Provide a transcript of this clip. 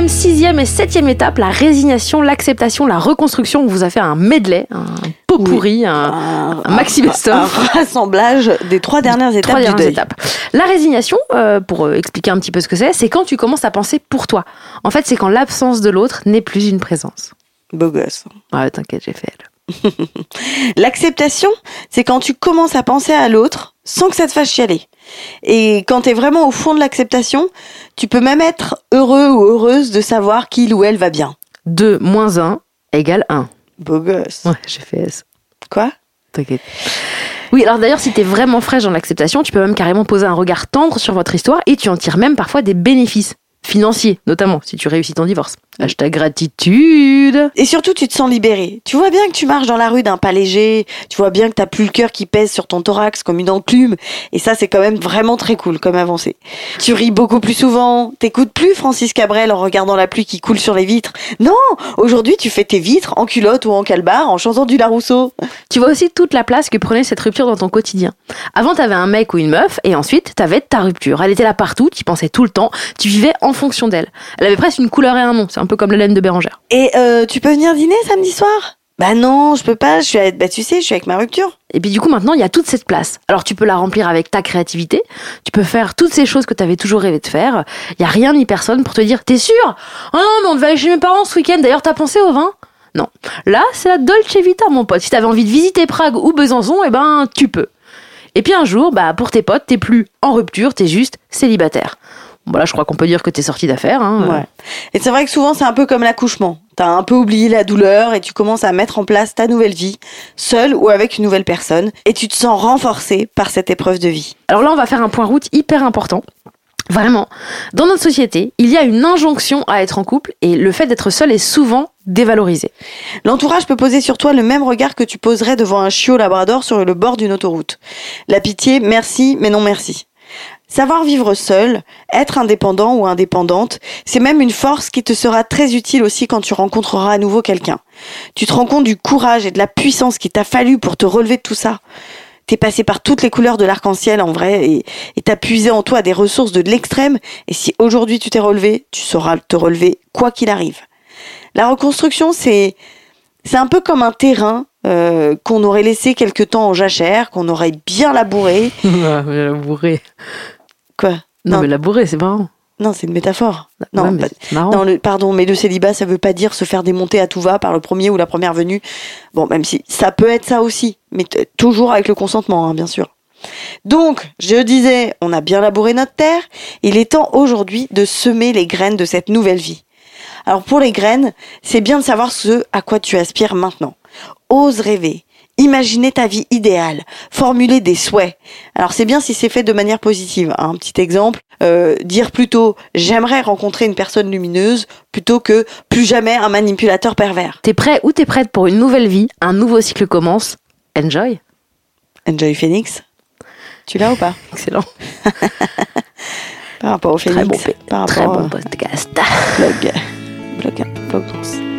cinquième, sixième et septième étape, la résignation, l'acceptation, la reconstruction. On vous a fait un medley, un pot pourri, un, un maxi best-of. Un rassemblage des trois dernières étapes Trois du dernières deuil. étapes. La résignation, euh, pour euh, expliquer un petit peu ce que c'est, c'est quand tu commences à penser pour toi. En fait, c'est quand l'absence de l'autre n'est plus une présence. Beau gosse. Ouais, t'inquiète, j'ai fait elle. L'acceptation, c'est quand tu commences à penser à l'autre sans que ça te fasse chialer. Et quand tu es vraiment au fond de l'acceptation, tu peux même être heureux ou heureuse de savoir qu'il ou elle va bien. 2 moins 1 égale 1. Beau gosse. Ouais, j'ai fait S. Quoi? T'inquiète. Oui, alors d'ailleurs, si t'es vraiment fraîche dans l'acceptation, tu peux même carrément poser un regard tendre sur votre histoire et tu en tires même parfois des bénéfices financiers, notamment si tu réussis ton divorce. Hashtag gratitude. Et surtout, tu te sens libéré. Tu vois bien que tu marches dans la rue d'un pas léger. Tu vois bien que t'as plus le cœur qui pèse sur ton thorax comme une enclume. Et ça, c'est quand même vraiment très cool comme avancée. Tu ris beaucoup plus souvent. T'écoutes plus Francis Cabrel en regardant la pluie qui coule sur les vitres. Non, aujourd'hui, tu fais tes vitres en culotte ou en calbar en chantant du Larousseau. Tu vois aussi toute la place que prenait cette rupture dans ton quotidien. Avant, t'avais un mec ou une meuf, et ensuite, t'avais ta rupture. Elle était là partout, tu y pensais tout le temps, tu vivais en fonction d'elle. Elle avait presque une couleur et un nom, un peu comme la laine de Bérangère. Et euh, tu peux venir dîner samedi soir? Bah non, je peux pas. Je suis, avec- bah tu sais, je suis avec ma rupture. Et puis du coup, maintenant, il y a toute cette place. Alors tu peux la remplir avec ta créativité, tu peux faire toutes ces choses que t'avais toujours rêvé de faire. Il y a rien ni personne pour te dire, t'es sûr? Oh non, mais on devait aller chez mes parents ce week-end, d'ailleurs, t'as pensé au vin? Non. Là, c'est la Dolce Vita, mon pote. Si t'avais envie de visiter Prague ou Besançon, eh ben, tu peux. Et puis un jour, bah, pour tes potes, t'es plus en rupture, t'es juste célibataire. Bon, là, je crois qu'on peut dire que t'es sorti d'affaires. Hein. Ouais. Et c'est vrai que souvent, c'est un peu comme l'accouchement. T'as un peu oublié la douleur et tu commences à mettre en place ta nouvelle vie, seule ou avec une nouvelle personne. Et tu te sens renforcé par cette épreuve de vie. Alors là, on va faire un point route hyper important. Vraiment, dans notre société, il y a une injonction à être en couple et le fait d'être seul est souvent dévalorisé. L'entourage peut poser sur toi le même regard que tu poserais devant un chiot labrador sur le bord d'une autoroute. La pitié, merci, mais non merci. Savoir vivre seul, être indépendant ou indépendante, c'est même une force qui te sera très utile aussi quand tu rencontreras à nouveau quelqu'un. Tu te rends compte du courage et de la puissance qu'il t'a fallu pour te relever de tout ça. T'es passé par toutes les couleurs de l'arc-en-ciel en vrai et et t'as puisé en toi des ressources de l'extrême et si aujourd'hui tu t'es relevé, tu sauras te relever quoi qu'il arrive. La reconstruction, c'est c'est un peu comme un terrain euh, qu'on aurait laissé quelque temps en jachère, qu'on aurait bien labouré. labouré. Quoi Non, Non. mais labouré, c'est marrant. Non, c'est une métaphore. Non, Ouais, mais pas- c'est marrant. non, le, pardon, mais le célibat, ça veut pas dire se faire démonter à tout va par le premier ou la première venue. Bon, même si ça peut être ça aussi, mais toujours avec le consentement, hein, bien sûr. Donc, je disais, on a bien labouré notre terre. Il est temps aujourd'hui de semer les graines de cette nouvelle vie. Alors pour les graines, c'est bien de savoir ce à quoi tu aspires maintenant. Ose rêver. Imaginer ta vie idéale, formuler des souhaits. Alors c'est bien si c'est fait de manière positive. hein. Un petit exemple, euh, dire plutôt j'aimerais rencontrer une personne lumineuse plutôt que plus jamais un manipulateur pervers. T'es prêt ou t'es prête pour une nouvelle vie, un nouveau cycle commence. Enjoy. Enjoy Phoenix. Tu l'as ou pas? Excellent. Par rapport au Phoenix. Très bon, par très rapport bon au podcast. blog. Blog. Blog.